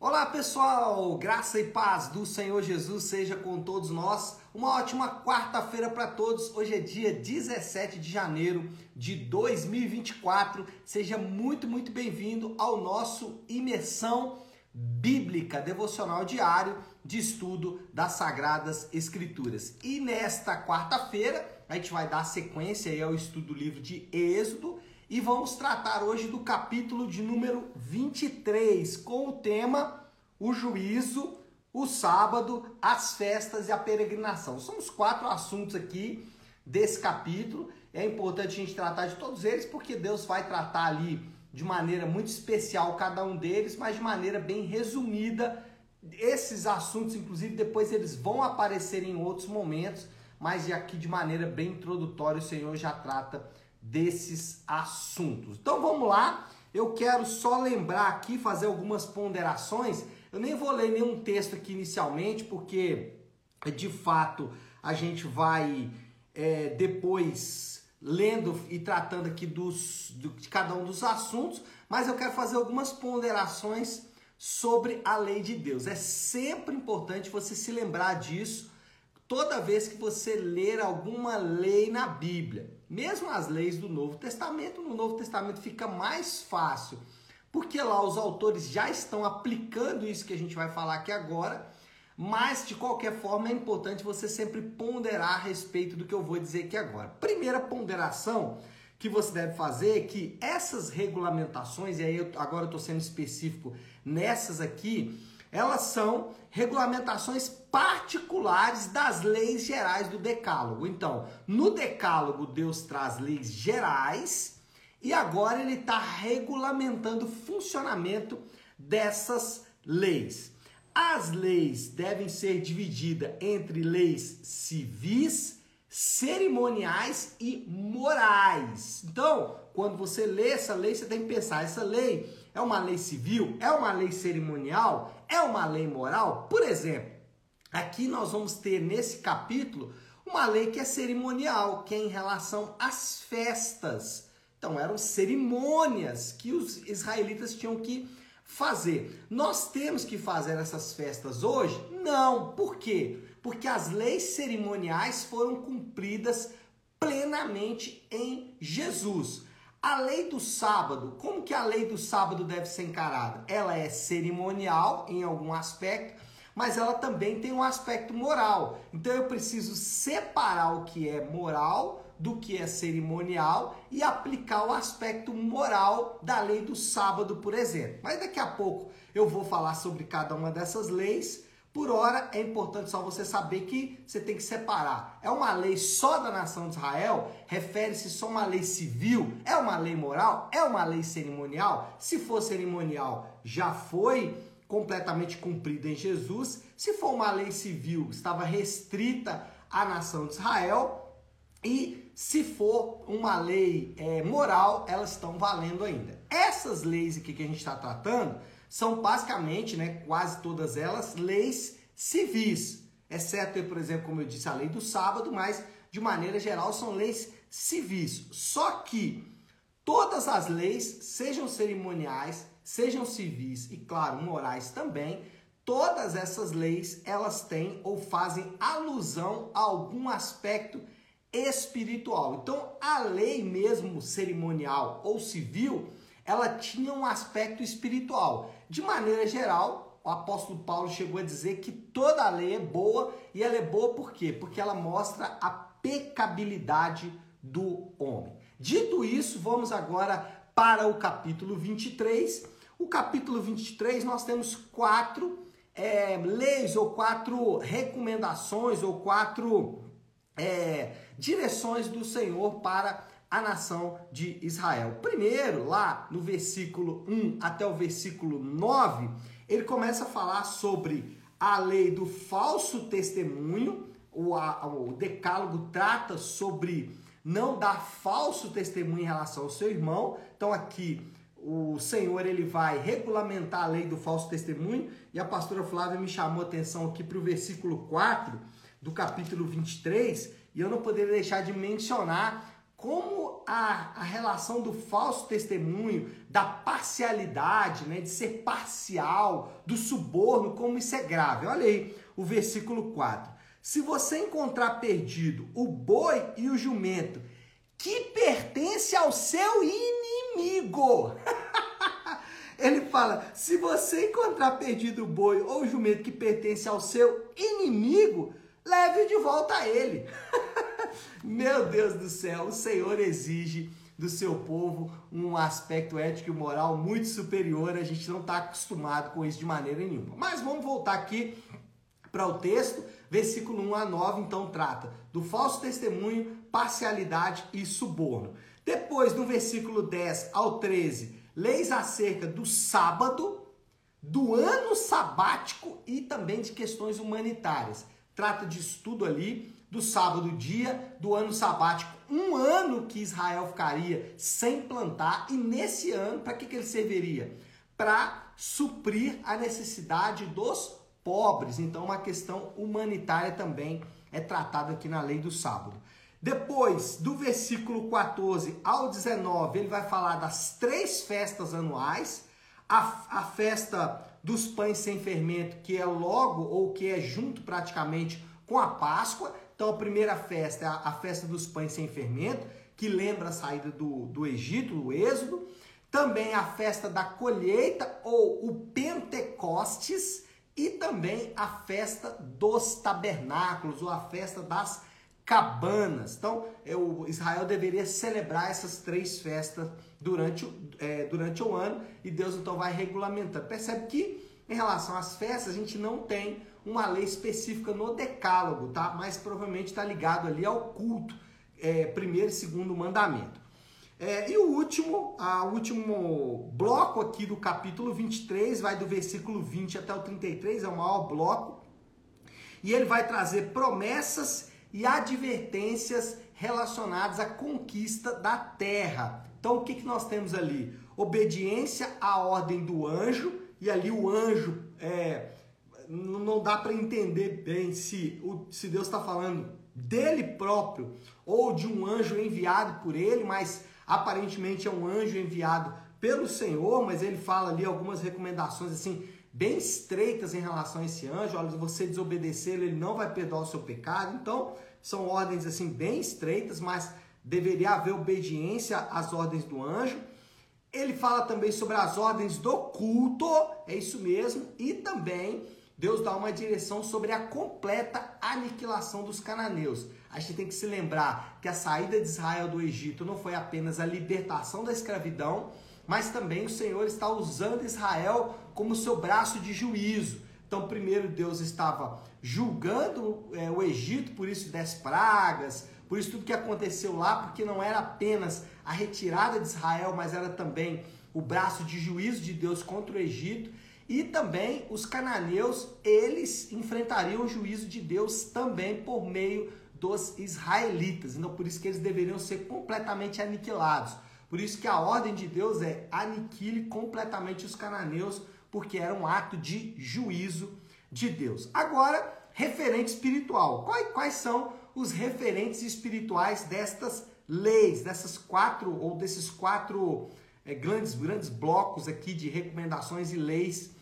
Olá pessoal, graça e paz do Senhor Jesus seja com todos nós. Uma ótima quarta-feira para todos. Hoje é dia 17 de janeiro de 2024. Seja muito, muito bem-vindo ao nosso imersão bíblica devocional diário de estudo das Sagradas Escrituras. E nesta quarta-feira a gente vai dar sequência ao estudo do livro de Êxodo e vamos tratar hoje do capítulo de número 23, com o tema o juízo, o sábado, as festas e a peregrinação. São os quatro assuntos aqui desse capítulo. É importante a gente tratar de todos eles porque Deus vai tratar ali de maneira muito especial cada um deles, mas de maneira bem resumida. Esses assuntos, inclusive, depois eles vão aparecer em outros momentos, mas aqui de maneira bem introdutória o Senhor já trata desses assuntos. Então vamos lá, eu quero só lembrar aqui, fazer algumas ponderações. Eu nem vou ler nenhum texto aqui inicialmente, porque de fato a gente vai é, depois lendo e tratando aqui dos, de cada um dos assuntos, mas eu quero fazer algumas ponderações sobre a lei de Deus. É sempre importante você se lembrar disso toda vez que você ler alguma lei na Bíblia. Mesmo as leis do Novo Testamento, no Novo Testamento fica mais fácil, porque lá os autores já estão aplicando isso que a gente vai falar aqui agora, mas de qualquer forma é importante você sempre ponderar a respeito do que eu vou dizer aqui agora. Primeira ponderação que você deve fazer é que essas regulamentações, e aí eu, agora eu estou sendo específico nessas aqui, elas são regulamentações particulares das leis gerais do Decálogo. Então, no Decálogo, Deus traz leis gerais e agora ele está regulamentando o funcionamento dessas leis. As leis devem ser divididas entre leis civis, cerimoniais e morais. Então, quando você lê essa lei, você tem que pensar: essa lei é uma lei civil? É uma lei cerimonial? É uma lei moral? Por exemplo, aqui nós vamos ter nesse capítulo uma lei que é cerimonial, que é em relação às festas. Então, eram cerimônias que os israelitas tinham que fazer. Nós temos que fazer essas festas hoje? Não. Por quê? Porque as leis cerimoniais foram cumpridas plenamente em Jesus. A lei do sábado, como que a lei do sábado deve ser encarada? Ela é cerimonial em algum aspecto, mas ela também tem um aspecto moral. Então eu preciso separar o que é moral do que é cerimonial e aplicar o aspecto moral da lei do sábado, por exemplo. Mas daqui a pouco eu vou falar sobre cada uma dessas leis por hora, é importante só você saber que você tem que separar. É uma lei só da nação de Israel? Refere-se só a uma lei civil? É uma lei moral? É uma lei cerimonial? Se for cerimonial, já foi completamente cumprida em Jesus. Se for uma lei civil, estava restrita à nação de Israel. E se for uma lei é, moral, elas estão valendo ainda. Essas leis aqui que a gente está tratando são basicamente, né, quase todas elas, leis civis, exceto, por exemplo, como eu disse, a lei do sábado, mas de maneira geral são leis civis. Só que todas as leis, sejam cerimoniais, sejam civis e, claro, morais também, todas essas leis elas têm ou fazem alusão a algum aspecto espiritual. Então, a lei mesmo cerimonial ou civil, ela tinha um aspecto espiritual. De maneira geral, o apóstolo Paulo chegou a dizer que toda a lei é boa e ela é boa por quê? Porque ela mostra a pecabilidade do homem. Dito isso, vamos agora para o capítulo 23. O capítulo 23 nós temos quatro é, leis ou quatro recomendações ou quatro é, direções do Senhor para a nação de Israel. Primeiro, lá no versículo 1 até o versículo 9, ele começa a falar sobre a lei do falso testemunho, o, o decálogo trata sobre não dar falso testemunho em relação ao seu irmão. Então aqui o Senhor ele vai regulamentar a lei do falso testemunho e a pastora Flávia me chamou a atenção aqui para o versículo 4 do capítulo 23 e eu não poderia deixar de mencionar como a, a relação do falso testemunho, da parcialidade, né, de ser parcial, do suborno, como isso é grave. Olha aí o versículo 4. Se você encontrar perdido o boi e o jumento que pertence ao seu inimigo. Ele fala: se você encontrar perdido o boi ou o jumento que pertence ao seu inimigo, leve de volta a ele. Meu Deus do céu, o Senhor exige do seu povo um aspecto ético e moral muito superior. A gente não está acostumado com isso de maneira nenhuma. Mas vamos voltar aqui para o texto, versículo 1 a 9, então trata do falso testemunho, parcialidade e suborno. Depois, no versículo 10 ao 13, leis acerca do sábado, do ano sabático e também de questões humanitárias. Trata disso tudo ali, do sábado dia, do ano sabático, um ano que Israel ficaria sem plantar, e nesse ano, para que, que ele serviria? Para suprir a necessidade dos pobres. Então, uma questão humanitária também é tratada aqui na lei do sábado. Depois, do versículo 14 ao 19, ele vai falar das três festas anuais. A, a festa dos pães sem fermento, que é logo ou que é junto praticamente com a Páscoa. Então, a primeira festa é a, festa dos pães sem fermento, que lembra a saída do, do Egito, o Êxodo. Também a festa da colheita ou o Pentecostes e também a festa dos tabernáculos ou a festa das cabanas. Então, o Israel deveria celebrar essas três festas durante, é, durante o ano e Deus então vai regulamentando. Percebe que em relação às festas a gente não tem uma lei específica no decálogo, tá? Mas provavelmente está ligado ali ao culto, é, primeiro e segundo mandamento. É, e o último, a último bloco aqui do capítulo 23, vai do versículo 20 até o 33, é o maior bloco. E ele vai trazer promessas e advertências relacionadas à conquista da terra. Então, o que, que nós temos ali? Obediência à ordem do anjo, e ali o anjo é, não dá para entender bem se, o, se Deus está falando dele próprio ou de um anjo enviado por ele, mas Aparentemente é um anjo enviado pelo Senhor, mas ele fala ali algumas recomendações assim bem estreitas em relação a esse anjo. Olha, se você desobedecer, ele não vai perdoar o seu pecado. Então, são ordens assim bem estreitas, mas deveria haver obediência às ordens do anjo. Ele fala também sobre as ordens do culto, é isso mesmo, e também Deus dá uma direção sobre a completa aniquilação dos cananeus. A gente tem que se lembrar que a saída de Israel do Egito não foi apenas a libertação da escravidão, mas também o Senhor está usando Israel como seu braço de juízo. Então, primeiro Deus estava julgando é, o Egito por isso dez pragas, por isso tudo que aconteceu lá, porque não era apenas a retirada de Israel, mas era também o braço de juízo de Deus contra o Egito. E também os cananeus, eles enfrentariam o juízo de Deus também por meio dos israelitas. Então, por isso que eles deveriam ser completamente aniquilados. Por isso que a ordem de Deus é aniquile completamente os cananeus, porque era um ato de juízo de Deus. Agora, referente espiritual. Quais, quais são os referentes espirituais destas leis, dessas quatro ou desses quatro é, grandes, grandes blocos aqui de recomendações e leis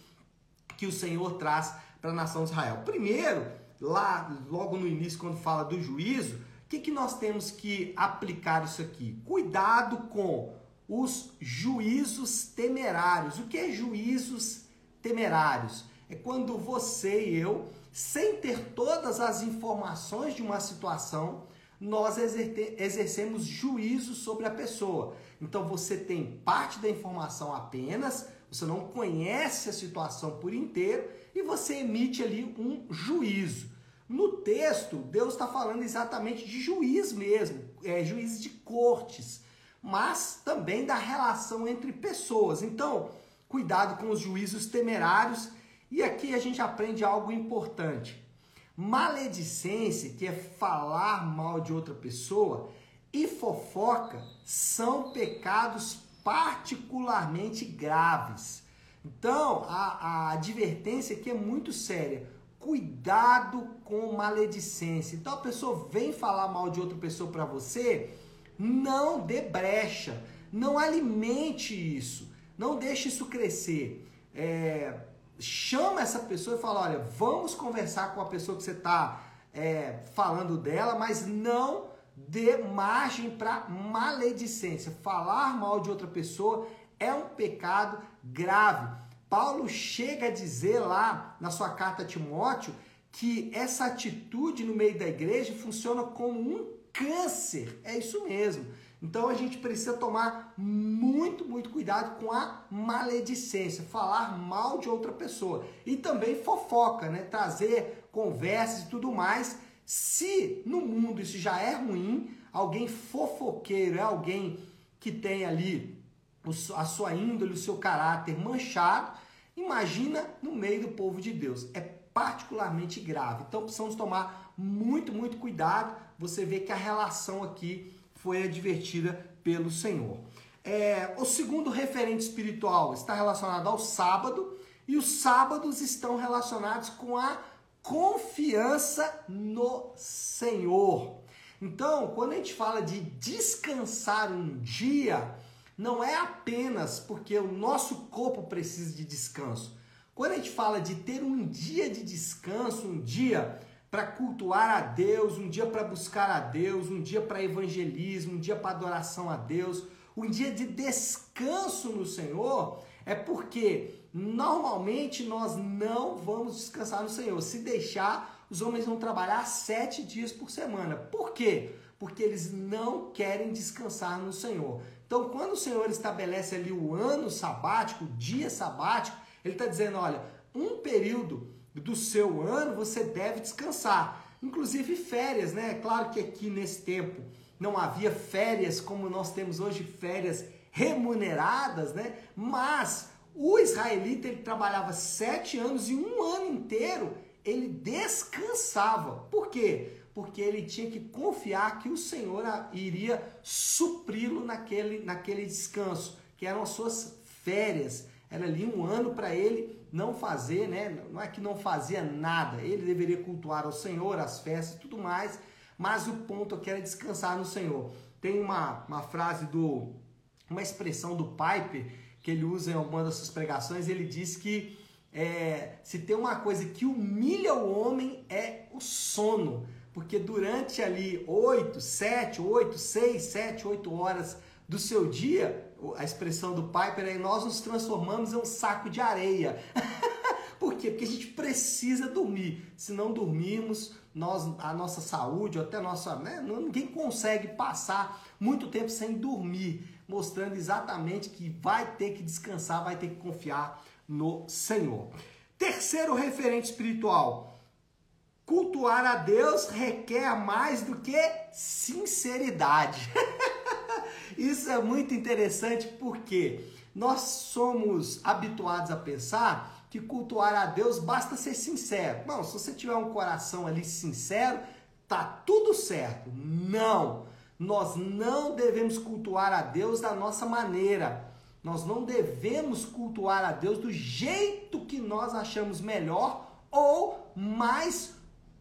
que o Senhor traz para a nação de Israel. Primeiro, lá logo no início, quando fala do juízo, o que, que nós temos que aplicar isso aqui? Cuidado com os juízos temerários. O que é juízos temerários? É quando você e eu, sem ter todas as informações de uma situação, nós exercemos juízo sobre a pessoa. Então você tem parte da informação apenas, você não conhece a situação por inteiro e você emite ali um juízo. No texto, Deus está falando exatamente de juiz mesmo, é, de cortes, mas também da relação entre pessoas. Então, cuidado com os juízos temerários. E aqui a gente aprende algo importante. Maledicência, que é falar mal de outra pessoa, e fofoca são pecados particularmente graves. Então, a, a advertência aqui é muito séria. Cuidado com maledicência. Então, a pessoa vem falar mal de outra pessoa para você, Não dê brecha, não alimente isso, não deixe isso crescer. É, chama essa pessoa e fala: olha, vamos conversar com a pessoa que você está é, falando dela, mas não dê margem para maledicência. Falar mal de outra pessoa é um pecado grave. Paulo chega a dizer lá na sua carta a Timóteo que essa atitude no meio da igreja funciona como um câncer. É isso mesmo. Então a gente precisa tomar muito, muito cuidado com a maledicência, falar mal de outra pessoa e também fofoca, né? Trazer conversas e tudo mais. Se no mundo isso já é ruim, alguém fofoqueiro é alguém que tem ali a sua índole, o seu caráter manchado, imagina no meio do povo de Deus. É particularmente grave. Então precisamos tomar muito, muito cuidado. Você vê que a relação aqui foi advertida pelo Senhor. É, o segundo referente espiritual está relacionado ao sábado e os sábados estão relacionados com a confiança no Senhor. Então, quando a gente fala de descansar um dia, não é apenas porque o nosso corpo precisa de descanso. Quando a gente fala de ter um dia de descanso, um dia para cultuar a Deus, um dia para buscar a Deus, um dia para evangelismo, um dia para adoração a Deus, um dia de descanso no Senhor, é porque normalmente nós não vamos descansar no Senhor. Se deixar, os homens vão trabalhar sete dias por semana. Por quê? Porque eles não querem descansar no Senhor. Então, quando o Senhor estabelece ali o ano sabático, o dia sabático, ele está dizendo: olha, um período do seu ano, você deve descansar. Inclusive férias, né? Claro que aqui nesse tempo não havia férias como nós temos hoje, férias remuneradas, né? Mas o israelita ele trabalhava sete anos e um ano inteiro ele descansava. Por quê? Porque ele tinha que confiar que o Senhor iria supri-lo naquele, naquele descanso, que eram as suas férias. Era ali um ano para ele não fazer, né? Não é que não fazia nada. Ele deveria cultuar ao Senhor, as festas e tudo mais. Mas o ponto aqui era descansar no Senhor. Tem uma, uma frase do. Uma expressão do Piper que ele usa em alguma das suas pregações. Ele diz que é, se tem uma coisa que humilha o homem é o sono. Porque durante ali 8, 7, 8, 6, 7, 8 horas do seu dia, a expressão do Piper é nós nos transformamos em um saco de areia. Por quê? Porque a gente precisa dormir. Se não dormirmos, nós, a nossa saúde, até nossa. Né, ninguém consegue passar muito tempo sem dormir, mostrando exatamente que vai ter que descansar, vai ter que confiar no Senhor. Terceiro referente espiritual. Cultuar a Deus requer mais do que sinceridade. Isso é muito interessante porque nós somos habituados a pensar que cultuar a Deus basta ser sincero. Não, se você tiver um coração ali sincero, tá tudo certo. Não, nós não devemos cultuar a Deus da nossa maneira. Nós não devemos cultuar a Deus do jeito que nós achamos melhor ou mais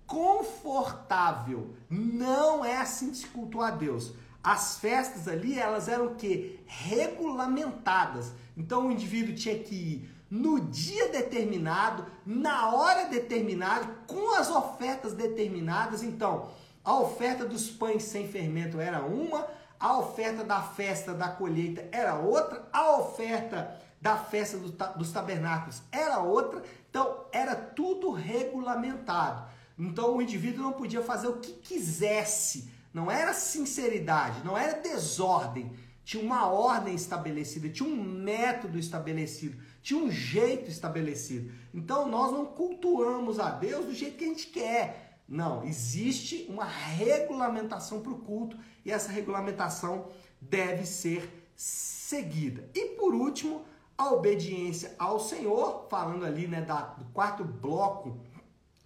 confortável. Não é assim que se cultua a Deus. As festas ali, elas eram o quê? Regulamentadas. Então o indivíduo tinha que ir no dia determinado, na hora determinada, com as ofertas determinadas. Então, a oferta dos pães sem fermento era uma, a oferta da festa da colheita era outra, a oferta da festa dos tabernáculos era outra. Então, era tudo regulamentado. Então, o indivíduo não podia fazer o que quisesse não era sinceridade, não era desordem. Tinha uma ordem estabelecida, tinha um método estabelecido, tinha um jeito estabelecido. Então nós não cultuamos a Deus do jeito que a gente quer. Não, existe uma regulamentação para o culto e essa regulamentação deve ser seguida. E por último, a obediência ao Senhor, falando ali né, da, do quarto bloco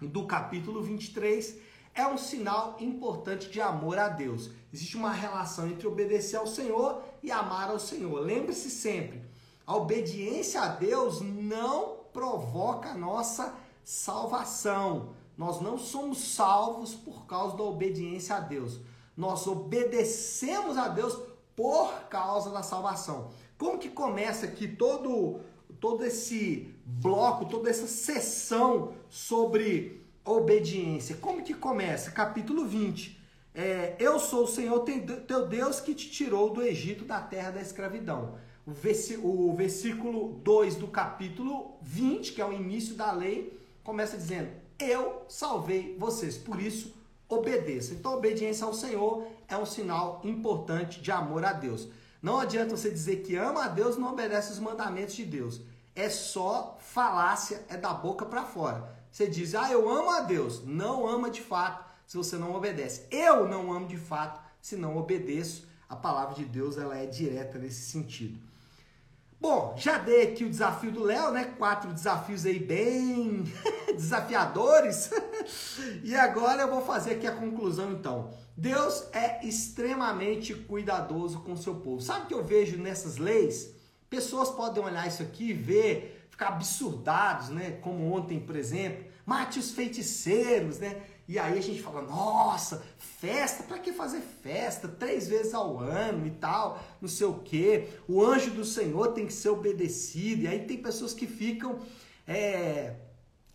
do capítulo 23, é um sinal importante de amor a Deus. Existe uma relação entre obedecer ao Senhor e amar ao Senhor. Lembre-se sempre, a obediência a Deus não provoca a nossa salvação. Nós não somos salvos por causa da obediência a Deus. nós obedecemos a Deus por causa da salvação. Como que começa aqui todo todo esse bloco, toda essa sessão sobre obediência? Como que começa? Capítulo 20. É, eu sou o Senhor teu Deus que te tirou do Egito, da terra da escravidão. O versículo 2 do capítulo 20, que é o início da lei, começa dizendo: Eu salvei vocês, por isso obedeça. Então, obediência ao Senhor é um sinal importante de amor a Deus. Não adianta você dizer que ama a Deus e não obedece os mandamentos de Deus. É só falácia, é da boca para fora. Você diz, ah, eu amo a Deus. Não ama de fato se você não obedece. Eu não amo de fato se não obedeço. A palavra de Deus ela é direta nesse sentido. Bom, já dei aqui o desafio do Léo, né? Quatro desafios aí bem desafiadores. e agora eu vou fazer aqui a conclusão então. Deus é extremamente cuidadoso com o seu povo. Sabe o que eu vejo nessas leis? Pessoas podem olhar isso aqui e ver, ficar absurdados, né? Como ontem, por exemplo, mate os feiticeiros, né? E aí a gente fala, nossa, festa, para que fazer festa? Três vezes ao ano e tal, não sei o quê. O anjo do Senhor tem que ser obedecido. E aí tem pessoas que ficam é,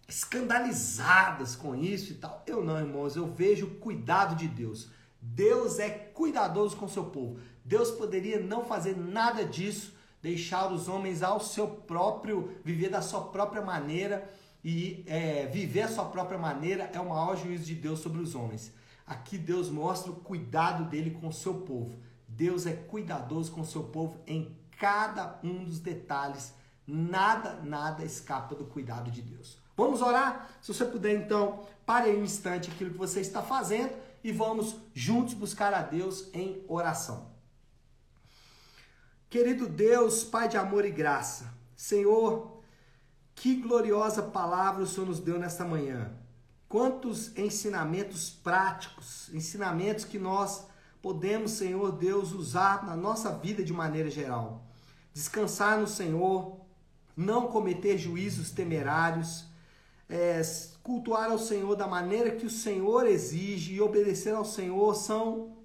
escandalizadas com isso e tal. Eu não, irmãos, eu vejo o cuidado de Deus. Deus é cuidadoso com seu povo. Deus poderia não fazer nada disso, deixar os homens ao seu próprio, viver da sua própria maneira e é, viver a sua própria maneira é o maior juízo de Deus sobre os homens. Aqui Deus mostra o cuidado dele com o seu povo. Deus é cuidadoso com o seu povo em cada um dos detalhes. Nada, nada escapa do cuidado de Deus. Vamos orar? Se você puder, então, pare aí um instante aquilo que você está fazendo e vamos juntos buscar a Deus em oração. Querido Deus, Pai de amor e graça, Senhor, que gloriosa palavra o Senhor nos deu nesta manhã. Quantos ensinamentos práticos, ensinamentos que nós podemos, Senhor Deus, usar na nossa vida de maneira geral. Descansar no Senhor, não cometer juízos temerários, é, cultuar ao Senhor da maneira que o Senhor exige e obedecer ao Senhor são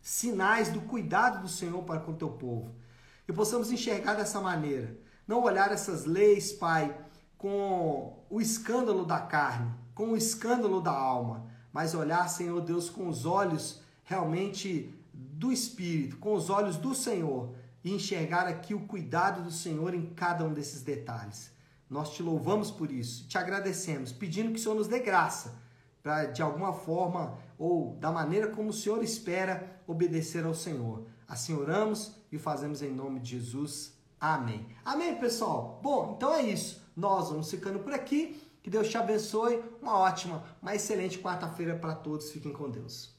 sinais do cuidado do Senhor para com o teu povo. Que possamos enxergar dessa maneira. Não olhar essas leis, Pai, com o escândalo da carne, com o escândalo da alma, mas olhar, Senhor Deus, com os olhos realmente do Espírito, com os olhos do Senhor e enxergar aqui o cuidado do Senhor em cada um desses detalhes. Nós te louvamos por isso, te agradecemos, pedindo que o Senhor nos dê graça para, de alguma forma ou da maneira como o Senhor espera, obedecer ao Senhor. Assim oramos e fazemos em nome de Jesus. Amém. Amém, pessoal? Bom, então é isso. Nós vamos ficando por aqui. Que Deus te abençoe. Uma ótima, uma excelente quarta-feira para todos. Fiquem com Deus.